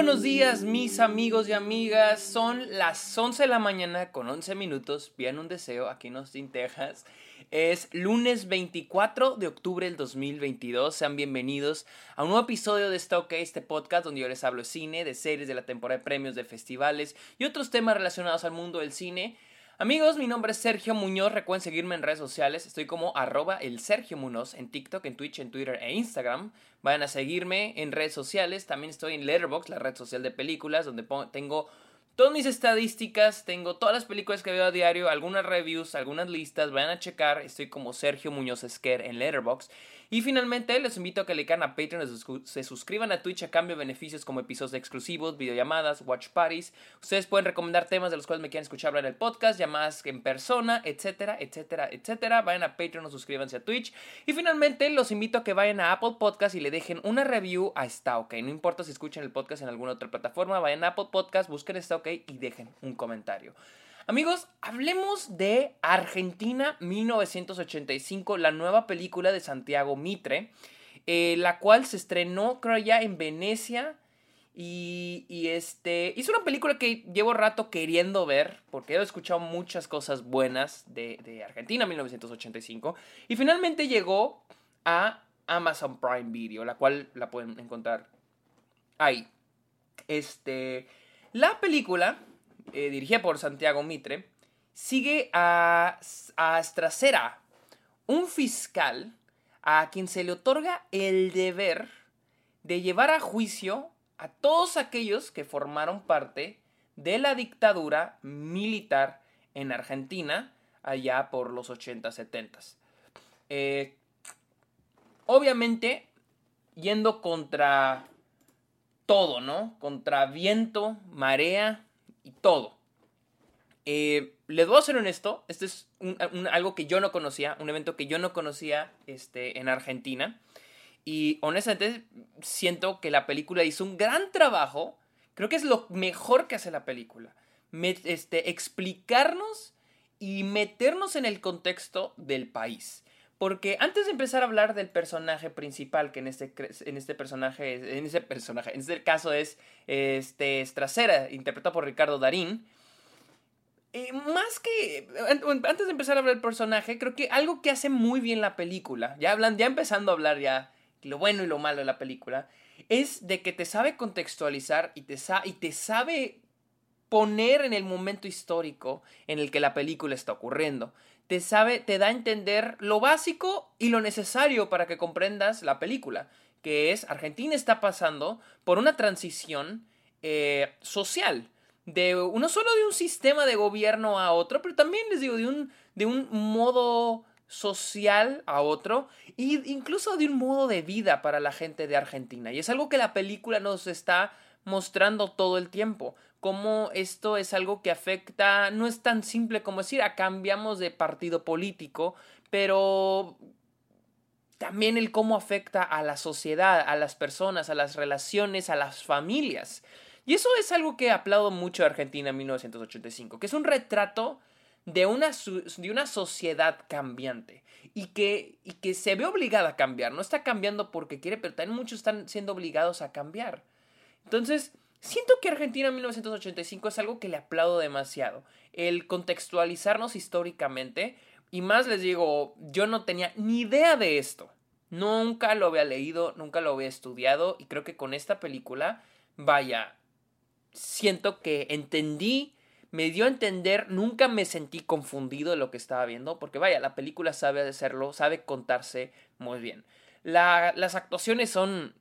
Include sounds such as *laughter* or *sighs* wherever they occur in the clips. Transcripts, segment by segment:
buenos días, mis amigos y amigas. Son las 11 de la mañana con 11 minutos. Bien un deseo aquí en Austin, Texas. Es lunes 24 de octubre del 2022. Sean bienvenidos a un nuevo episodio de Stock, este podcast donde yo les hablo de cine, de series, de la temporada de premios, de festivales y otros temas relacionados al mundo del cine. Amigos, mi nombre es Sergio Muñoz. Recuerden seguirme en redes sociales. Estoy como arroba el Sergio Muñoz en TikTok, en Twitch, en Twitter e Instagram. Vayan a seguirme en redes sociales. También estoy en Letterboxd, la red social de películas, donde tengo todas mis estadísticas, tengo todas las películas que veo a diario, algunas reviews, algunas listas, vayan a checar, estoy como Sergio Muñoz Esquer en Letterboxd. Y finalmente les invito a que le caigan a Patreon, se suscriban a Twitch a cambio de beneficios como episodios exclusivos, videollamadas, watch parties. Ustedes pueden recomendar temas de los cuales me quieran escuchar hablar en el podcast, llamadas en persona, etcétera, etcétera, etcétera. Vayan a Patreon o suscríbanse a Twitch. Y finalmente los invito a que vayan a Apple Podcast y le dejen una review a Está OK. No importa si escuchan el podcast en alguna otra plataforma, vayan a Apple Podcast, busquen Está OK y dejen un comentario. Amigos, hablemos de Argentina 1985, la nueva película de Santiago Mitre, eh, la cual se estrenó, creo ya, en Venecia. Y, este. Es una película que llevo rato queriendo ver, porque he escuchado muchas cosas buenas de, de Argentina 1985. Y finalmente llegó a Amazon Prime Video, la cual la pueden encontrar ahí. Este. La película eh, dirigida por Santiago Mitre, sigue a, a un fiscal a quien se le otorga el deber de llevar a juicio a todos aquellos que formaron parte de la dictadura militar en Argentina allá por los 80, 70. Eh, obviamente, yendo contra todo, ¿no? Contra viento, marea todo. Eh, les voy a ser honesto, este es algo que yo no conocía, un evento que yo no conocía este, en Argentina. Y honestamente siento que la película hizo un gran trabajo. Creo que es lo mejor que hace la película. este, explicarnos y meternos en el contexto del país. Porque antes de empezar a hablar del personaje principal, que en este, en este personaje, en ese personaje, en este caso es este Stracera, interpretado por Ricardo Darín. Eh, más que. Antes de empezar a hablar del personaje, creo que algo que hace muy bien la película, ya hablan, ya empezando a hablar ya lo bueno y lo malo de la película, es de que te sabe contextualizar y te, y te sabe poner en el momento histórico en el que la película está ocurriendo te sabe, te da a entender lo básico y lo necesario para que comprendas la película, que es Argentina está pasando por una transición eh, social, de no solo de un sistema de gobierno a otro, pero también les digo, de un, de un modo social a otro e incluso de un modo de vida para la gente de Argentina. Y es algo que la película nos está mostrando todo el tiempo. Cómo esto es algo que afecta, no es tan simple como decir, ah, cambiamos de partido político, pero también el cómo afecta a la sociedad, a las personas, a las relaciones, a las familias. Y eso es algo que aplaudo mucho a Argentina en 1985, que es un retrato de una, de una sociedad cambiante y que, y que se ve obligada a cambiar. No está cambiando porque quiere, pero también muchos están siendo obligados a cambiar. Entonces, siento que Argentina en 1985 es algo que le aplaudo demasiado. El contextualizarnos históricamente. Y más les digo, yo no tenía ni idea de esto. Nunca lo había leído, nunca lo había estudiado. Y creo que con esta película, vaya, siento que entendí, me dio a entender, nunca me sentí confundido de lo que estaba viendo. Porque vaya, la película sabe hacerlo, sabe contarse muy bien. las actuaciones son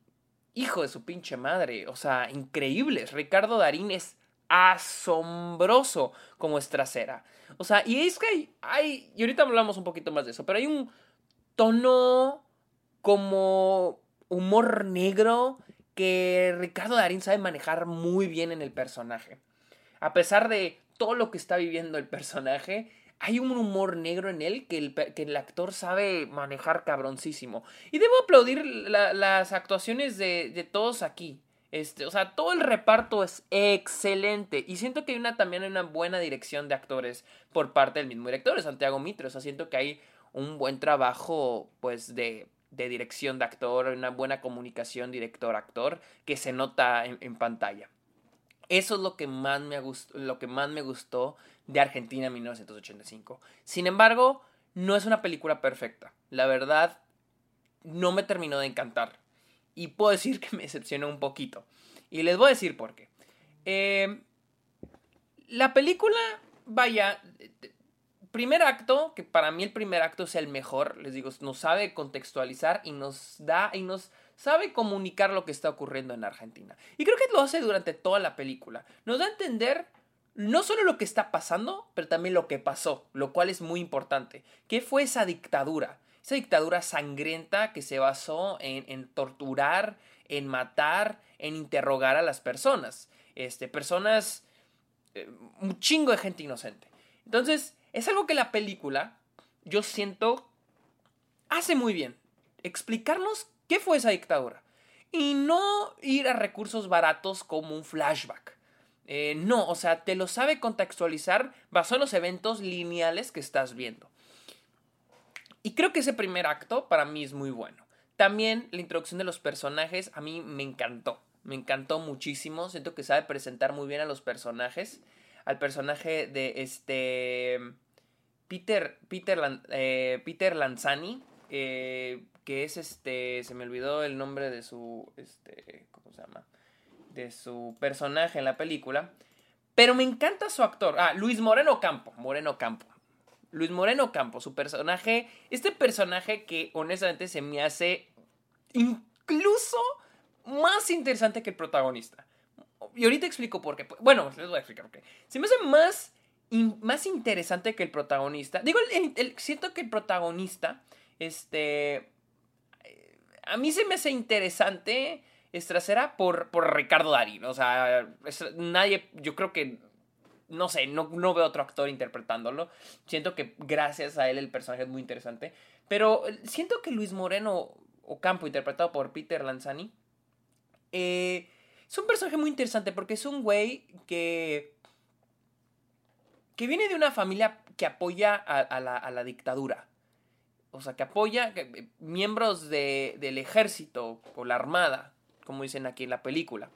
hijo de su pinche madre, o sea, increíbles. Ricardo Darín es asombroso como es trasera. O sea, y es que hay, y ahorita hablamos un poquito más de eso, pero hay un tono como humor negro que Ricardo Darín sabe manejar muy bien en el personaje. A pesar de todo lo que está viviendo el personaje, hay un humor negro en él que el, que el actor sabe manejar cabroncísimo. Y debo aplaudir las actuaciones de, de, todos aquí. Este, o sea, todo el reparto es excelente. Y siento que hay una, también una buena dirección de actores por parte del mismo director, Santiago Mitre. O sea, siento que hay un buen trabajo, pues, de de dirección de actor, una buena comunicación director-actor que se nota en, pantalla. Eso es lo que, más me gustó, lo que más me gustó de Argentina en 1985. Sin embargo, no es una película perfecta. La verdad, no me terminó de encantar. Y puedo decir que me decepcionó un poquito. Y les voy a decir por qué. Eh, la película, vaya, primer acto, que para mí el primer acto es el mejor, les digo, nos sabe contextualizar y nos da y nos sabe comunicar lo que está ocurriendo en Argentina. Y creo que lo hace durante toda la película. Nos da a entender no solo lo que está pasando, pero también lo que pasó, lo cual es muy importante. ¿Qué fue esa dictadura? Esa dictadura sangrienta que se basó en, torturar, en matar, en interrogar a las personas. Este, personas, eh, un chingo de gente inocente. Entonces, es algo que la película, yo siento, hace muy bien. Explicarnos qué fue esa dictadura. Y no ir a recursos baratos como un flashback. Eh, no, o sea, te lo sabe contextualizar basado en los eventos lineales que estás viendo. Y creo que ese primer acto para mí es muy bueno. También la introducción de los personajes a mí me encantó. Me encantó muchísimo. Siento que sabe presentar muy bien a los personajes al personaje de este Peter, Peter, eh, Peter Lanzani, eh, que es este, se me olvidó el nombre de su, este, ¿cómo se llama? De su personaje en la película. Pero me encanta su actor. Ah, Luis Moreno Campo. Moreno Campo. Luis Moreno Campo, su personaje. Este personaje que honestamente se me hace incluso más interesante que el protagonista. Y ahorita explico por qué. Bueno, les voy a explicar por qué. Se me hace más, más interesante que el protagonista. Digo, siento que el protagonista, este... A mí se me hace interesante Estracera por, por Ricardo Darín. O sea, nadie, yo creo que no sé, no, no, veo otro actor interpretándolo. Siento que gracias a él el personaje es muy interesante. Pero siento que Luis Moreno Ocampo, interpretado por Peter Lanzani, eh, es un personaje muy interesante porque es un güey que. que viene de una familia que apoya a, la, dictadura. O sea, que apoya miembros del ejército o la armada, como dicen aquí en la película.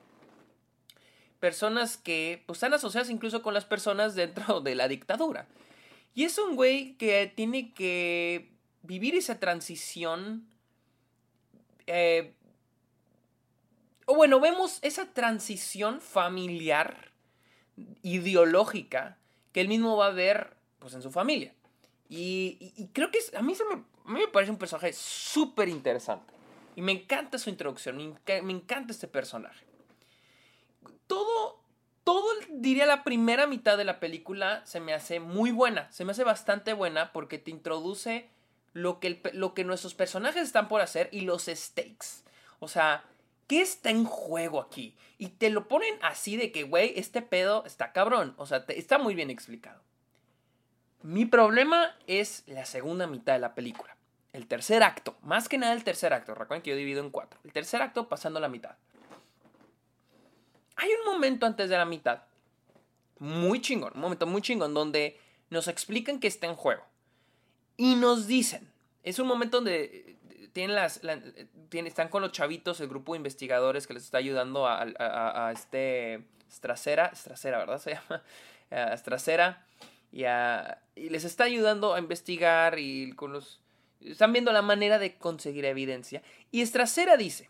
Personas que pues, están asociadas incluso con las personas *laughs* dentro de la dictadura. Y es un güey que tiene que vivir esa transición eh, o bueno, vemos esa transición familiar, ideológica, que él mismo va a ver pues, en su familia. Y, creo que a, mí se me, me parece un personaje súper interesante. Y me encanta su introducción, me, encanta este personaje. Todo, todo, diría la primera mitad de la película se me hace muy buena, se me hace bastante buena porque te introduce lo que, lo que nuestros personajes están por hacer y los stakes. O sea, ¿Qué está en juego aquí? Y te lo ponen así de que, güey, este pedo está cabrón. O sea, está muy bien explicado. Mi problema es la segunda mitad de la película. El tercer acto. Más que nada el tercer acto. Recuerden que yo divido en cuatro. El tercer acto pasando la mitad. Hay un momento antes de la mitad. Muy chingón. Un momento muy chingón donde nos explican que está en juego. Y nos dicen. Es un momento donde tienen las, están con los chavitos, el grupo de investigadores que les está ayudando a, este Stracera, Stracera, ¿verdad? Se llama *laughs* Stracera y, les está ayudando a investigar y con los están viendo la manera de conseguir evidencia y Stracera dice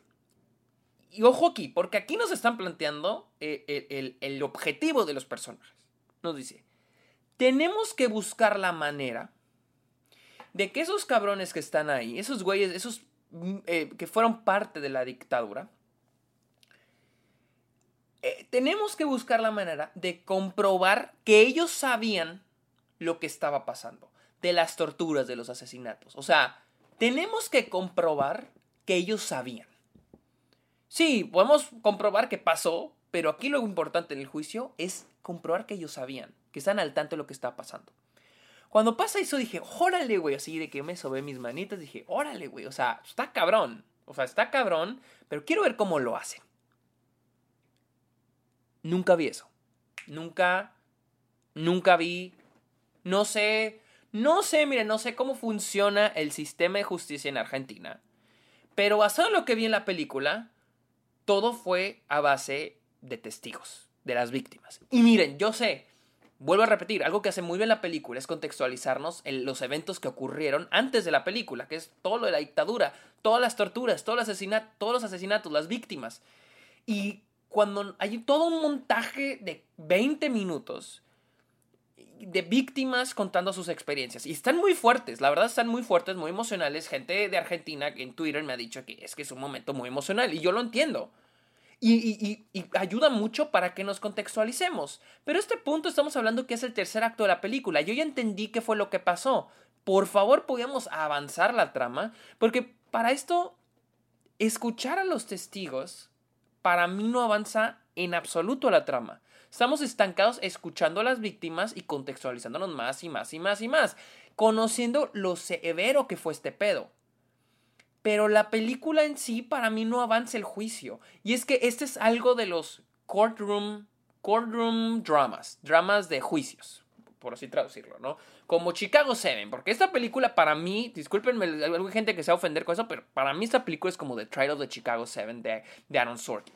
y ojo aquí, porque aquí nos están planteando eh, el, el, el objetivo de los personajes. Nos dice, tenemos que buscar la manera de que esos cabrones que están ahí, esos güeyes, esos mm, eh, que fueron parte de la dictadura, eh, tenemos que buscar la manera de comprobar que ellos sabían lo que estaba pasando, de las torturas, de los asesinatos. O sea, tenemos que comprobar que ellos sabían. Sí, podemos comprobar que pasó, pero aquí lo importante en el juicio es comprobar que ellos sabían, que están al tanto de lo que está pasando. Cuando pasa eso dije, órale, güey, así de que me sobé mis manitas, dije, órale, güey, o sea, está cabrón. O sea, está cabrón, pero quiero ver cómo lo hacen. Nunca vi eso. Nunca, nunca vi, no sé, no sé, miren, no sé cómo funciona el sistema de justicia en Argentina. Pero basado en lo que vi en la película, todo fue a base de testigos, de las víctimas. Y miren, yo sé, vuelvo a repetir, algo que hace muy bien la película es contextualizarnos en los eventos que ocurrieron antes de la película, que es todo lo de la dictadura, todas las torturas, todos los, asesinatos, todos los asesinatos, las víctimas. Y cuando hay todo un montaje de 20 minutos de víctimas contando sus experiencias. Y están muy fuertes, la verdad están muy fuertes, muy emocionales. Gente de Argentina en Twitter me ha dicho que es que es un momento muy emocional y yo lo entiendo. Y, ayuda mucho para que nos contextualicemos. Pero este punto estamos hablando que es el tercer acto de la película. Yo ya entendí qué fue lo que pasó. Por favor, podíamos avanzar la trama, porque para esto, escuchar a los testigos, para mí no avanza en absoluto la trama. Estamos estancados escuchando a las víctimas y contextualizándonos más y más y más y más, conociendo lo severo que fue este pedo. Pero la película en sí para mí no avanza el juicio. Y es que este es algo de los courtroom, courtroom dramas, dramas de juicios, por así traducirlo, ¿no? Como Chicago 7, porque esta película para mí, discúlpenme, hay gente que se va a ofender con eso, pero para mí esta película es como The Trial of the Chicago 7 de, de Aaron Sorkin.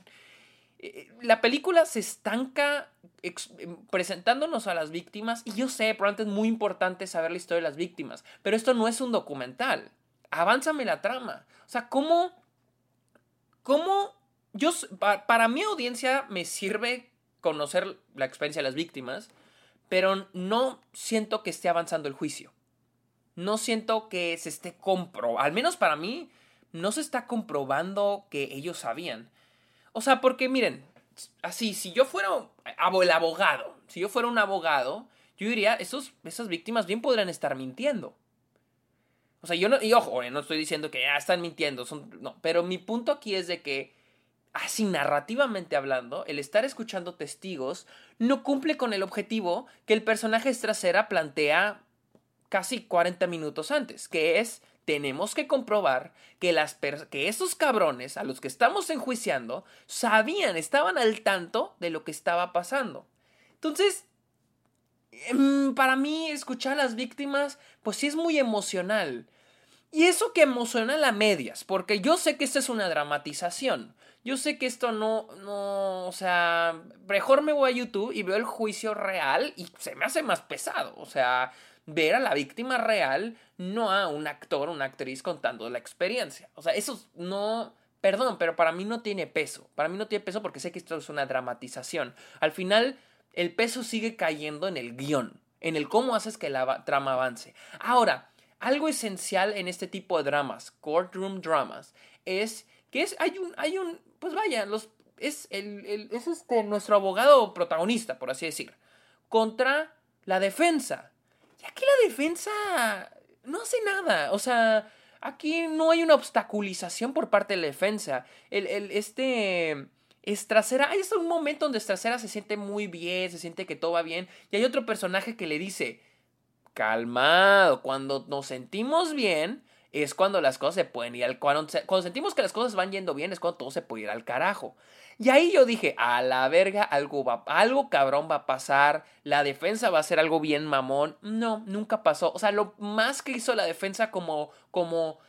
Eh, la película se estanca em, presentándonos a las víctimas y yo sé, probablemente es muy importante saber la historia de las víctimas, pero esto no es un documental avánzame la trama. O sea, ¿cómo? ¿Cómo? Yo, para mi audiencia me sirve conocer la experiencia de las víctimas, pero no siento que esté avanzando el juicio. No siento que se esté comprobando, al menos para mí, no se está comprobando que ellos sabían. O sea, porque miren, así, si yo fuera el abogado, si yo fuera un abogado, yo diría, esas víctimas bien podrían estar mintiendo. O sea, yo no, y ojo, no estoy diciendo que ah, están mintiendo, son, no, pero mi punto aquí es de que, así narrativamente hablando, el estar escuchando testigos no cumple con el objetivo que el personaje trasera plantea casi 40 minutos antes, que es tenemos que comprobar que, las que esos cabrones a los que estamos enjuiciando sabían, estaban al tanto de lo que estaba pasando. Entonces, Em, para mí escuchar a las víctimas, pues sí es muy emocional. Y eso que emociona a medias, porque yo sé que esto es una dramatización. Yo sé que esto no, no, o sea, mejor me voy a YouTube y veo el juicio real y se me hace más pesado. O sea, ver a la víctima real, no a un actor, una actriz contando la experiencia. O sea, eso no, perdón, pero para mí no tiene peso. Para mí no tiene peso porque sé que esto es una dramatización. Al final, el peso sigue cayendo en el guion, en el cómo haces que la trama avance. Ahora, algo esencial en este tipo de dramas, courtroom dramas, es que es, hay un, hay un, pues vaya, los, es, el, es este, nuestro abogado protagonista, por así decir, contra la defensa. Aquí la defensa no hace nada, o sea, aquí no hay una obstaculización por parte de la defensa. El, el, este, Estracera, hay un momento donde Estracera se siente muy bien, se siente que todo va bien, y hay otro personaje que le dice, calmado, cuando nos sentimos bien, es cuando las cosas se pueden ir al... Cuando, cuando sentimos que las cosas van yendo bien, es cuando todo se puede ir al carajo. Y ahí yo dije, a la verga, algo, va, algo cabrón va a pasar, la defensa va a ser algo bien mamón. No, nunca pasó. O sea, lo más que hizo la defensa como, como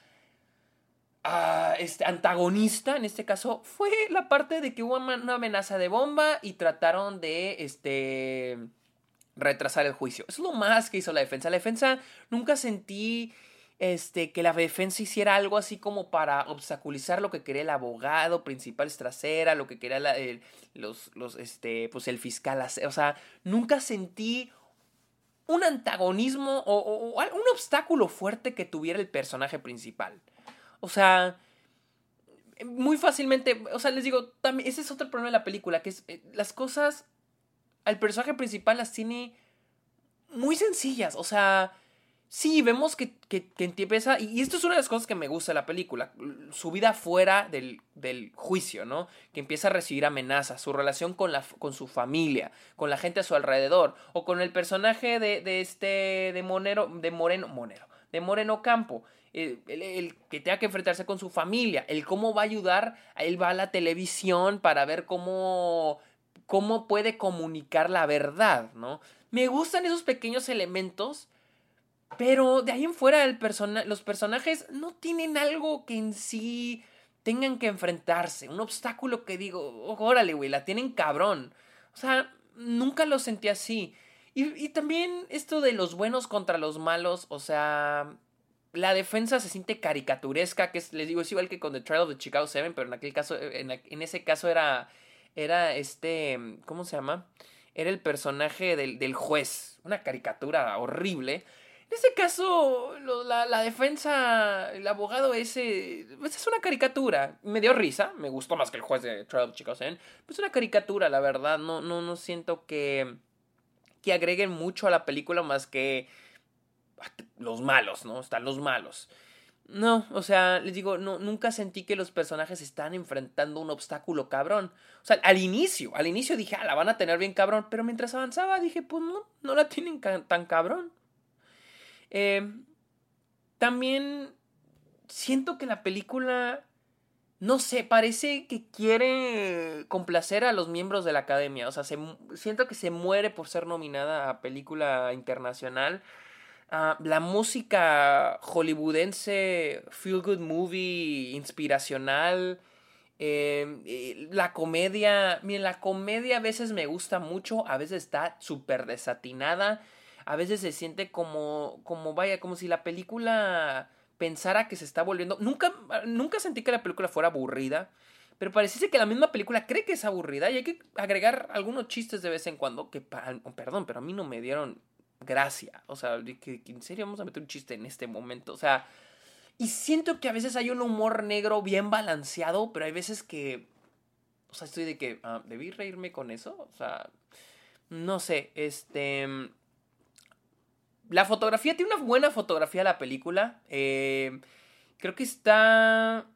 este antagonista, en este caso, fue la parte de que hubo una amenaza de bomba y trataron de este, retrasar el juicio. Es lo más que hizo la defensa. La defensa nunca sentí este, que la defensa hiciera algo así como para obstaculizar lo que quería el abogado principal trasera, lo que quería los, los, este, pues el fiscal O sea, nunca sentí un antagonismo o un obstáculo fuerte que tuviera el personaje principal. O sea, muy fácilmente, o sea, les digo, también, ese es otro problema de la película, que es eh, las cosas, al personaje principal las tiene muy sencillas, o sea, sí, vemos que, que, que empieza, y esto es una de las cosas que me gusta de la película, su vida fuera del, del, juicio, ¿no? Que empieza a recibir amenazas, su relación con, la, con su familia, con la gente a su alrededor, o con el personaje de, de este, de Monero, de Moreno, Monero, de Moreno Campo, el, que tenga que enfrentarse con su familia, el cómo va a ayudar, él va a la televisión para ver cómo, cómo puede comunicar la verdad, ¿no? Me gustan esos pequeños elementos, Pero de ahí en fuera los personajes no tienen algo que en sí tengan que enfrentarse. Un obstáculo que digo, órale, güey, la tienen cabrón. O sea, nunca lo sentí así. Y, también esto de los buenos contra los malos, o sea, la defensa se siente caricaturesca, que es, les digo, es igual que con The Trial of the Chicago 7, pero en aquel caso, en, en ese caso era, era este, ¿cómo se llama? Era el personaje del, del juez, una caricatura horrible. En ese caso, la, defensa, el abogado ese, pues es una caricatura. Me dio risa, me gustó más que el juez de Trial Chicago 7, pues es una caricatura, la verdad. No, no, no siento que que agreguen mucho a la película más que los malos, ¿no? Están los malos. No, o sea, les digo, no, nunca sentí que los personajes están enfrentando un obstáculo cabrón. O sea, al inicio, al inicio dije, ah, la van a tener bien cabrón, pero mientras avanzaba dije, pues no, no la tienen tan cabrón. Eh, también siento que la película no sé, parece que quiere complacer a los miembros de la academia. O sea, siento que se muere por ser nominada a película internacional. Ah, la música hollywoodense, feel good movie, inspiracional. Eh, la comedia, miren, la comedia a veces me gusta mucho, a veces está súper desatinada, a veces se siente como, como vaya, como si la película pensara que se está volviendo. Nunca, nunca sentí que la película fuera aburrida. Pero pareciese que la misma película cree que es aburrida y hay que agregar algunos chistes de vez en cuando que, perdón, pero a mí no me dieron gracia. O sea, que, en serio vamos a meter un chiste en este momento. O sea, y siento que a veces hay un humor negro bien balanceado, pero hay veces que, o sea, estoy de que, ah, ¿debí reírme con eso? O sea, no sé, este... La fotografía, tiene una buena fotografía la película. Eh, creo que está...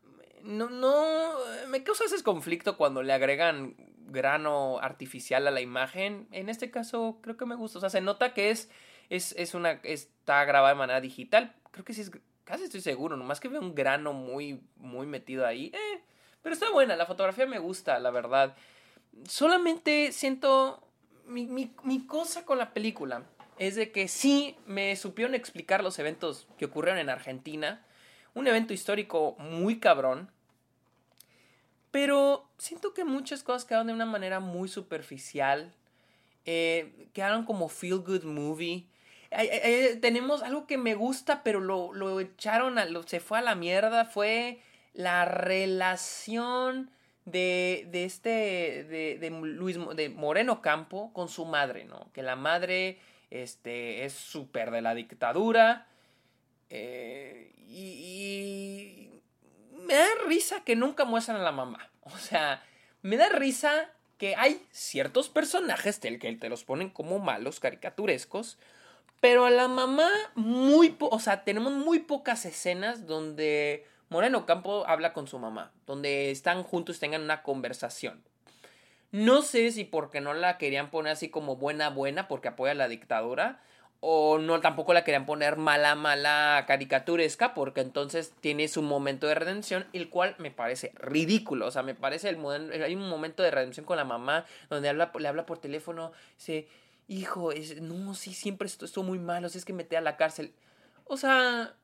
No, no... Me causa ese conflicto cuando le agregan grano artificial a la imagen. En este caso creo que me gusta. O sea, se nota que es, es, es una... Está grabada de manera digital. Creo que sí es... Casi estoy seguro. Nomás que veo un grano muy, muy metido ahí. Eh, pero está buena. La fotografía me gusta, la verdad. Solamente siento... Mi, mi, mi cosa con la película es de que sí me supieron explicar los eventos que ocurrieron en Argentina. Un evento histórico muy cabrón. Pero siento que muchas cosas quedaron de una manera muy superficial. Eh, quedaron como feel good movie. tenemos algo que me gusta, pero lo, lo echaron, a, lo, se fue a la mierda. Fue la relación de, de este, de, de Luis, de Moreno Campo con su madre, ¿no? Que la madre este, es súper de la dictadura. Eh, y, me da risa que nunca muestran a la mamá. *laughs* O sea, me da risa que hay ciertos personajes del que te los ponen como malos, caricaturescos. Pero a la mamá, muy. O sea, tenemos muy pocas escenas donde Moreno Campo habla con su mamá. Donde están juntos, tengan una conversación. No sé si porque no la querían poner así como buena buena porque apoya la dictadura o no tampoco la querían poner mala mala caricaturesca porque entonces tiene su momento de redención el cual me parece ridículo, o sea, me parece el hay un momento de redención con la mamá donde habla, le habla por teléfono, dice, "Hijo, es, no, sí, siempre esto estuvo muy malo, si es que mete a la cárcel." O sea,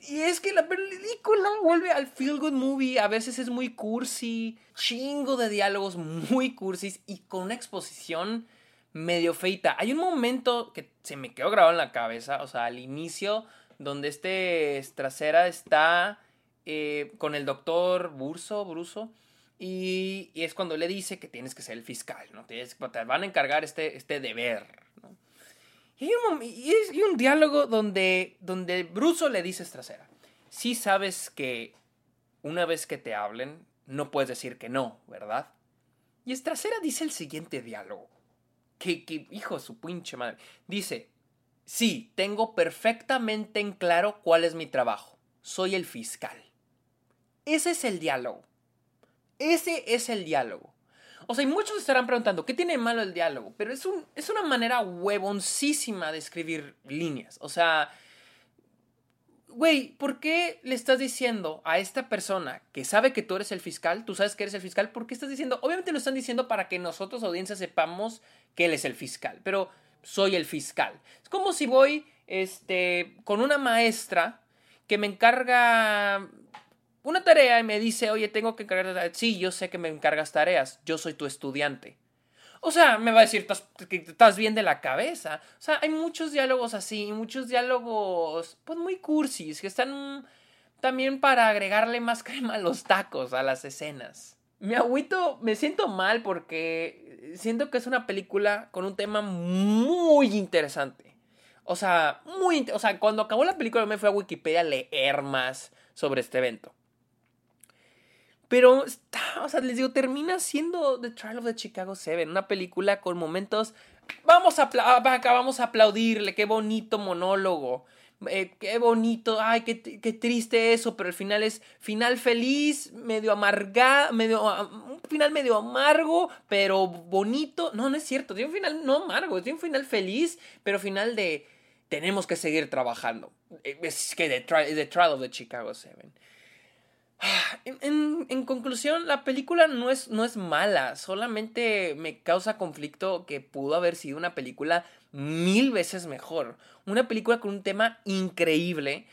y es que la película vuelve al feel good movie. A veces es muy cursi, chingo de diálogos muy cursis y con una exposición medio feita. Hay un momento que se me quedó grabado en la cabeza, o sea, al inicio, donde este trasera está eh, con el doctor Burso, Bruso, y, es cuando le dice que tienes que ser el fiscal, ¿no? Te, van a encargar este, este deber. Y hay un, y un diálogo donde, donde Bruso le dice a Trasera, sí sabes que una vez que te hablen, no puedes decir que no, ¿verdad? Y Estracera dice el siguiente diálogo. Que, que, hijo de su pinche madre. Dice, sí, tengo perfectamente en claro cuál es mi trabajo. Soy el fiscal. Ese es el diálogo. Ese es el diálogo. O sea, y muchos estarán preguntando, ¿qué tiene malo el diálogo? Pero es, un, es una manera huevoncísima de escribir líneas. O sea, güey, ¿por qué le estás diciendo a esta persona que sabe que tú eres el fiscal, tú sabes que eres el fiscal, ¿por qué estás diciendo? Obviamente lo están diciendo para que nosotros, audiencia, sepamos que él es el fiscal, pero soy el fiscal. Es como si voy este, con una maestra que me encarga una tarea y me dice, oye, tengo que encargar. Sí, yo sé que me encargas tareas, yo soy tu estudiante. O sea, me va a decir estás bien de la cabeza. O sea, hay muchos diálogos así, muchos diálogos, pues muy cursis, que están también para agregarle más *laughs* crema a los tacos, a las escenas. Me agüito, me siento mal porque siento que es una película con un tema muy interesante. O sea, muy, o sea, cuando acabó la película me fui a Wikipedia a leer más sobre este evento. Pero está, o sea, les digo, termina siendo The Trial of the Chicago Seven, una película con momentos. Vamos a, vamos a aplaudirle, qué bonito monólogo. Eh, qué bonito, ay, qué, qué, triste eso, pero el final es final feliz, medio amarga, medio, un final medio amargo, pero bonito. No, no es cierto, tiene un final no amargo, tiene un final feliz, pero final de tenemos que seguir trabajando. Eh, es que The Trial of the Chicago Seven. *sighs* En, conclusión, la película no es, no es mala, solamente me causa conflicto que pudo haber sido una película mil veces mejor. Una película con un tema increíble,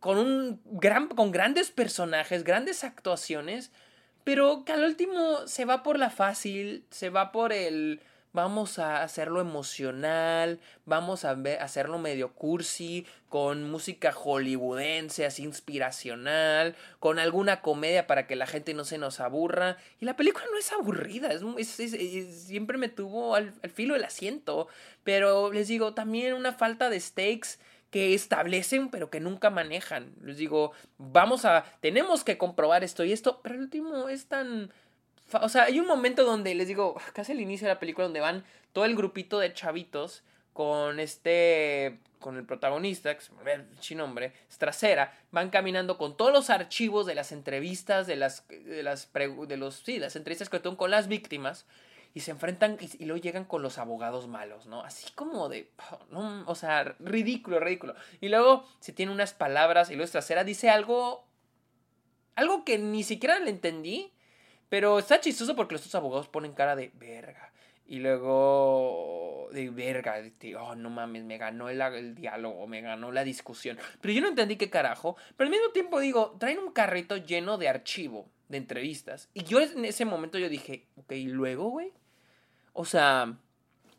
con, un gran, con grandes personajes, grandes actuaciones, pero que al último se va por la fácil, se va por el vamos a hacerlo emocional, vamos a hacerlo medio cursi, con música hollywoodense, así inspiracional, con alguna comedia para que la gente no se nos aburra. Y la película no es aburrida, es, siempre me tuvo al, al, filo del asiento, pero les digo, también una falta de stakes que establecen pero que nunca manejan. Les digo, vamos a, tenemos que comprobar esto y esto, pero el último es tan o sea, hay un momento donde les digo, casi al inicio de la película, donde van todo el grupito de chavitos con este. con el protagonista, que se me el nombre, Stracera, van caminando con todos los archivos de las entrevistas, de las. de las. de los. sí, las entrevistas que tuvo con las víctimas. Y se enfrentan y, luego llegan con los abogados malos, ¿no? Así como de. No, o sea, ridículo, ridículo. Y luego se tiene unas palabras y luego Stracera dice algo. Algo que ni siquiera le entendí pero está chistoso porque los dos abogados ponen cara de verga. Y luego de verga, de, oh no mames, me ganó el, el, diálogo, me ganó la discusión. Pero yo no entendí qué carajo. Pero al mismo tiempo digo, traen un carrito lleno de archivo, de entrevistas. Y yo en ese momento yo dije, ok, ¿y luego, güey? O sea,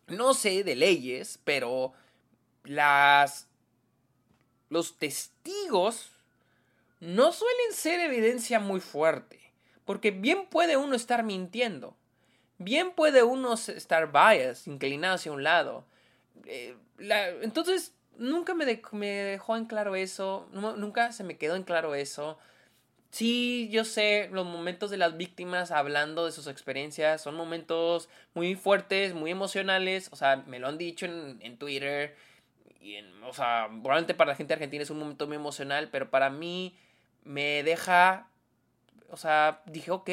no sé de leyes, pero las... Los testigos no suelen ser evidencia muy fuerte. Porque bien puede uno estar mintiendo. Bien puede uno estar biased, inclinado hacia un lado. Eh, entonces, nunca me, dejó en claro eso. nunca se me quedó en claro eso. Sí, yo sé, los momentos de las víctimas hablando de sus experiencias son momentos muy fuertes, muy emocionales. O sea, me lo han dicho en, Twitter. Y o sea, probablemente para la gente argentina es un momento muy emocional, pero para mí me deja o sea, dije, ok,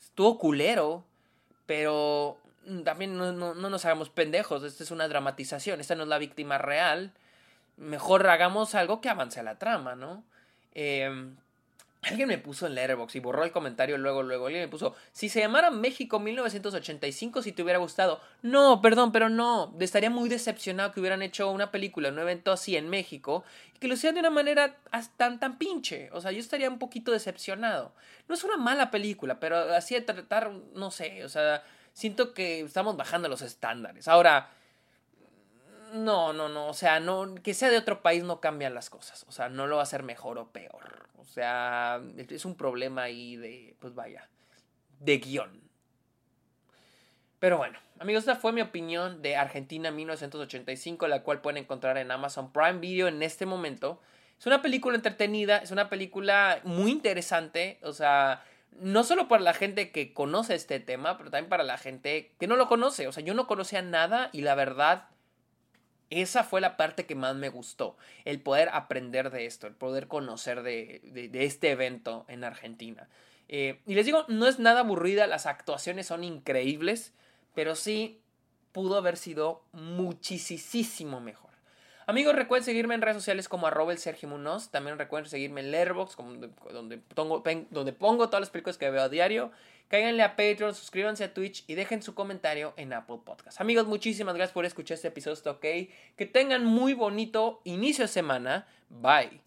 estuvo culero, pero también no, no, no, nos hagamos pendejos, esta es una dramatización, esta no es la víctima real, mejor hagamos algo que avance a la trama, ¿no? Eh, Alguien me puso en Letterboxd y borró el comentario luego, luego. Alguien me puso, si se llamara México 1985, si te hubiera gustado. No, perdón, pero no. Estaría muy decepcionado que hubieran hecho una película, un evento así en México y que lo hicieran de una manera tan, tan pinche. O sea, yo estaría un poquito decepcionado. No es una mala película, pero así de tratar, no sé, o sea, siento que estamos bajando los estándares. Ahora, no, no, no, o sea, no, que sea de otro país no cambian las cosas. O sea, no lo va a hacer mejor o peor. O sea, es un problema ahí de, pues vaya, de guion. Pero bueno, amigos, esta fue mi opinión de Argentina 1985, la cual pueden encontrar en Amazon Prime Video en este momento. Es una película entretenida, es una película muy interesante, o sea, no solo para la gente que conoce este tema, pero también para la gente que no lo conoce. O sea, yo no conocía nada y la verdad esa fue la parte que más me gustó, el poder aprender de esto, el poder conocer de, este evento en Argentina. Eh, y les digo, no es nada aburrida, las actuaciones son increíbles, pero sí pudo haber sido muchísimo mejor. Amigos, recuerden seguirme en redes sociales como arroba el Sergio Munoz. También recuerden seguirme en Letterboxd, donde, pongo, donde pongo todas las películas que veo a diario. Cáiganle a Patreon, suscríbanse a Twitch y dejen su comentario en Apple Podcast. Amigos, muchísimas gracias por escuchar este episodio. Está ok. Que tengan muy bonito inicio de semana. Bye.